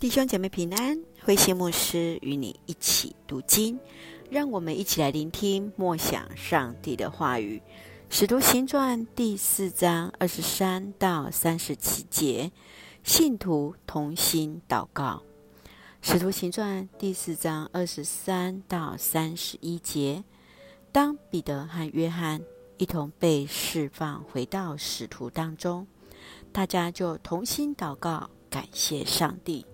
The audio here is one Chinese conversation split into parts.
弟兄姐妹平安，慧馨牧师与你一起读经，让我们一起来聆听默想上帝的话语。《使徒行传》第四章二十三到三十七节，信徒同心祷告。《使徒行传》第四章二十三到三十一节，当彼得和约翰一同被释放回到使徒当中，大家就同心祷告，感谢上帝。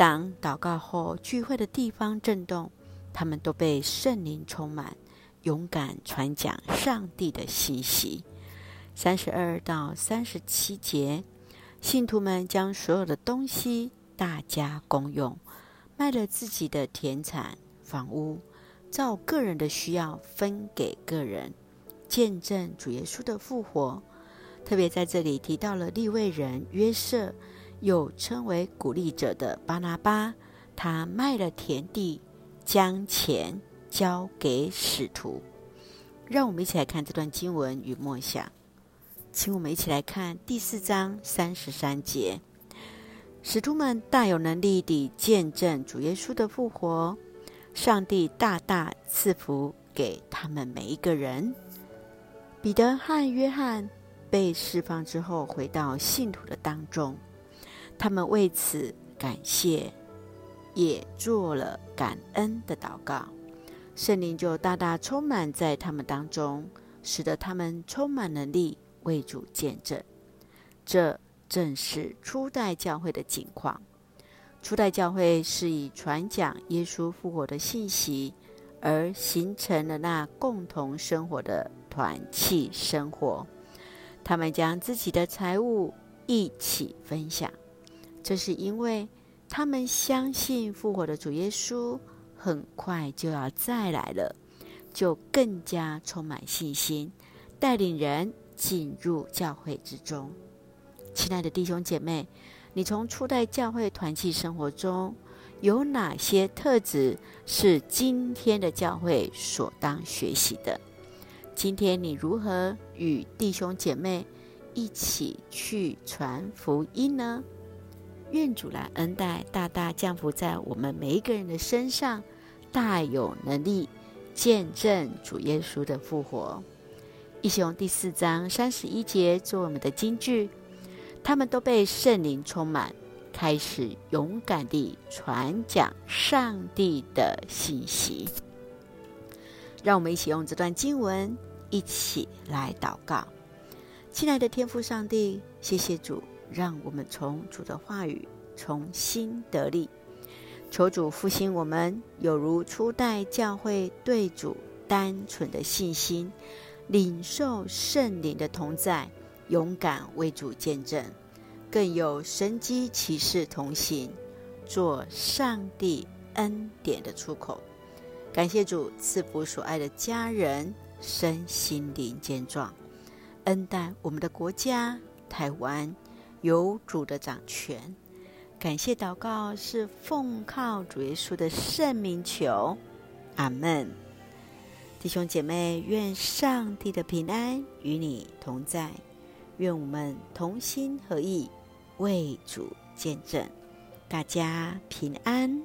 当祷告后，聚会的地方震动，他们都被圣灵充满，勇敢传讲上帝的信息。三十二到三十七节，信徒们将所有的东西大家公用，卖了自己的田产、房屋，照个人的需要分给个人，见证主耶稣的复活。特别在这里提到了利未人约瑟。又称为鼓励者的巴拿巴，他卖了田地，将钱交给使徒。让我们一起来看这段经文与默想，请我们一起来看第四章三十三节：使徒们大有能力地见证主耶稣的复活，上帝大大赐福给他们每一个人。彼得和约翰被释放之后，回到信徒的当中。他们为此感谢，也做了感恩的祷告，圣灵就大大充满在他们当中，使得他们充满能力为主见证。这正是初代教会的景况。初代教会是以传讲耶稣复活的信息而形成了那共同生活的团契生活，他们将自己的财物一起分享。这是因为他们相信复活的主耶稣很快就要再来了，就更加充满信心，带领人进入教会之中。亲爱的弟兄姐妹，你从初代教会团契生活中有哪些特质是今天的教会所当学习的？今天你如何与弟兄姐妹一起去传福音呢？愿主来恩待，大大降福在我们每一个人的身上，大有能力见证主耶稣的复活。一起用第四章三十一节做我们的金句，他们都被圣灵充满，开始勇敢地传讲上帝的信息。让我们一起用这段经文一起来祷告，亲爱的天父上帝，谢谢主。让我们从主的话语重新得力，求主复兴我们，有如初代教会对主单纯的信心，领受圣灵的同在，勇敢为主见证，更有神迹奇事同行，做上帝恩典的出口。感谢主赐福所爱的家人身心灵健壮，恩待我们的国家台湾。有主的掌权，感谢祷告是奉靠主耶稣的圣名求，阿门。弟兄姐妹，愿上帝的平安与你同在，愿我们同心合意为主见证，大家平安。